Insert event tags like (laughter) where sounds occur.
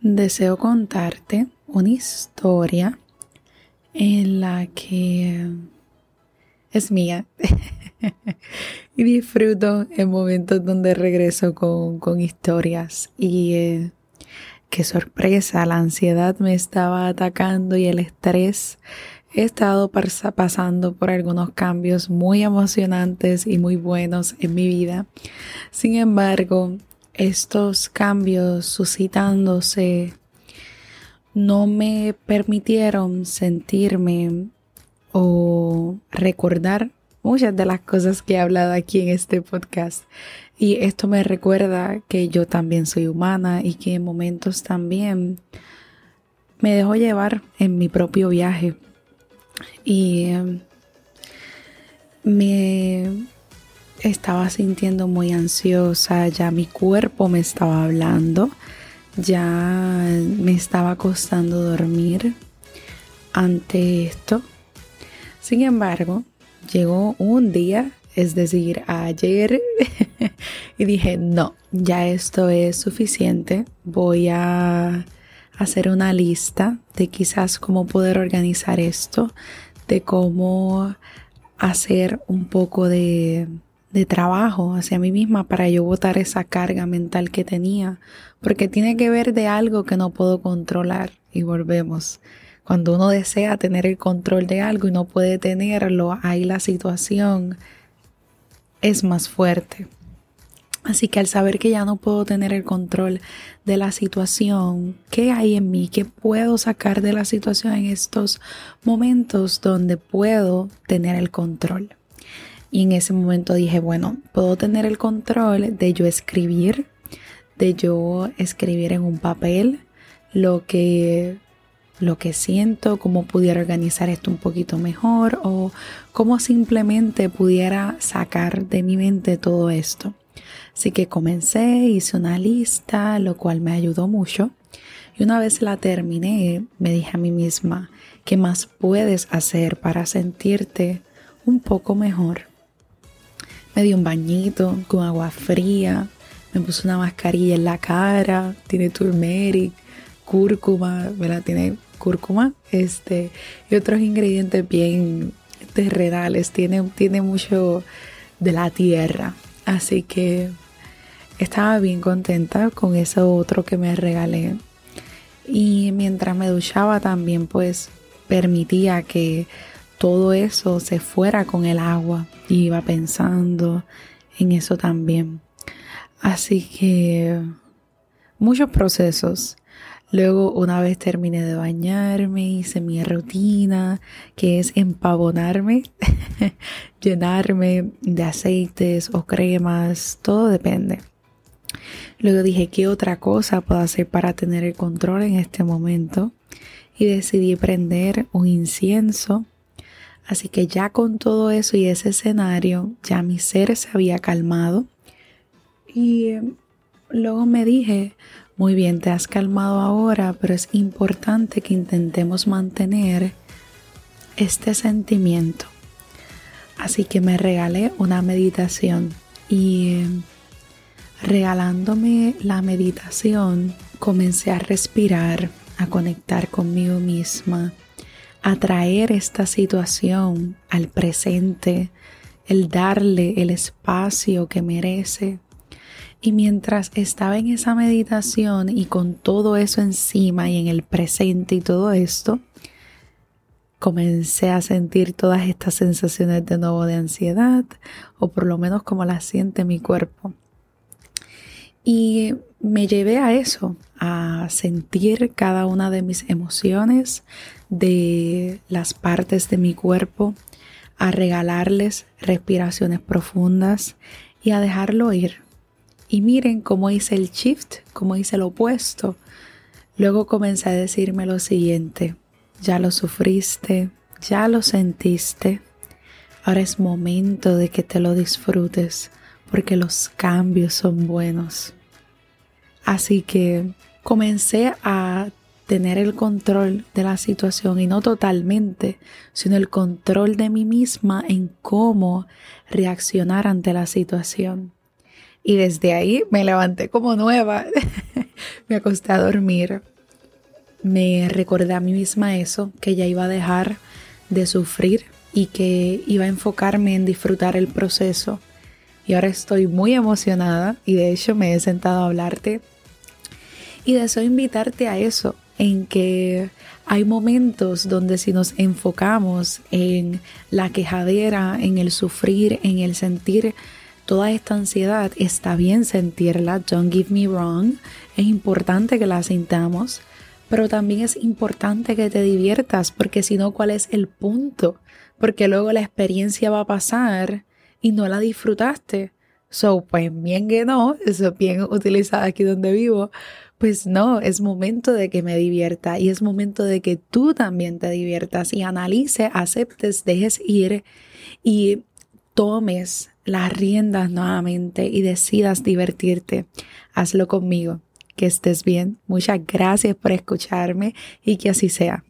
deseo contarte una historia en la que es mía (laughs) y disfruto en momentos donde regreso con, historias y eh, qué sorpresa, la ansiedad me estaba atacando y el estrés. He estado pasando por algunos cambios muy emocionantes y muy buenos en mi vida. Sin embargo, estos cambios suscitándose no me permitieron sentirme o recordar muchas de las cosas que he hablado aquí en este podcast. Y esto me recuerda que yo también soy humana y que en momentos también me dejo llevar en mi propio viaje. Y em, me estaba sintiendo muy ansiosa, ya mi cuerpo me estaba hablando, ya me estaba costando dormir ante esto. Sin embargo, llegó un día, es decir, ayer, (laughs) y dije, no, ya esto es suficiente, voy a hacer una lista de quizás cómo poder organizar esto, de cómo hacer un poco de de trabajo hacia mí misma para yo botar esa carga mental que tenía, porque tiene que ver de algo que no puedo controlar y volvemos. Cuando uno desea tener el control de algo y no puede tenerlo, ahí la situación es más fuerte. Así que al saber que ya no puedo tener el control de la situación, ¿qué hay en mí? ¿Qué puedo sacar de la situación en estos momentos donde puedo tener el control? Y en ese momento dije, bueno, puedo tener el control de yo escribir, de yo escribir en un papel lo que lo que siento, cómo pudiera organizar esto un poquito mejor o cómo simplemente pudiera sacar de mi mente todo esto. Así que comencé, hice una lista, lo cual me ayudó mucho. Y una vez la terminé, me dije a mí misma, ¿qué más puedes hacer para sentirte un poco mejor? Me di un bañito con agua fría, me puse una mascarilla en la cara, tiene turmeric, cúrcuma, ¿verdad? Tiene cúrcuma, este, y otros ingredientes bien terrenales, tiene, tiene mucho de la tierra. Así que estaba bien contenta con eso otro que me regalé. Y mientras me duchaba también pues permitía que todo eso se fuera con el agua. Y iba pensando en eso también. Así que muchos procesos. Luego, una vez terminé de bañarme, hice mi rutina, que es empavonarme, (laughs) llenarme de aceites o cremas, todo depende. Luego dije, ¿qué otra cosa puedo hacer para tener el control en este momento? Y decidí prender un incienso Así que ya con todo eso y ese escenario, ya mi ser se había calmado. Y em, luego me dije, muy bien, te has calmado ahora, pero es importante que intentemos mantener este sentimiento. Así que me regalé una meditación y em, regalándome la meditación comencé a respirar, a conectar conmigo misma atraer esta situación al presente, el darle el espacio que merece. Y mientras estaba en esa meditación y con todo eso encima y en el presente y todo esto, comencé a sentir todas estas sensaciones de nuevo de ansiedad, o por lo menos como las siente mi cuerpo. Y me llevé a eso, a sentir cada una de mis emociones, de las partes de mi cuerpo, a regalarles respiraciones profundas y a dejarlo ir. Y miren cómo hice el shift, cómo hice lo opuesto. Luego comencé a decirme lo siguiente, ya lo sufriste, ya lo sentiste, ahora es momento de que te lo disfrutes porque los cambios son buenos. Así que comencé a tener el control de la situación y no totalmente, sino el control de mí misma en cómo reaccionar ante la situación. Y desde ahí me levanté como nueva, (laughs) me acosté a dormir, me recordé a mí misma eso, que ya iba a dejar de sufrir y que iba a enfocarme en disfrutar el proceso. Y ahora estoy muy emocionada y de hecho me he sentado a hablarte y deseo invitarte a eso, en que hay momentos donde si nos enfocamos en la quejadera, en el sufrir, en el sentir toda esta ansiedad, está bien sentirla, don't give me wrong, es importante que la sintamos, pero también es importante que te diviertas, porque si no, ¿cuál es el punto? Porque luego la experiencia va a pasar y no la disfrutaste. So, pues bien que no, eso es bien utilizado aquí donde vivo, pues no, es momento de que me divierta y es momento de que tú también te diviertas y analice, aceptes, dejes ir y tomes las riendas nuevamente y decidas divertirte. Hazlo conmigo. Que estés bien. Muchas gracias por escucharme y que así sea.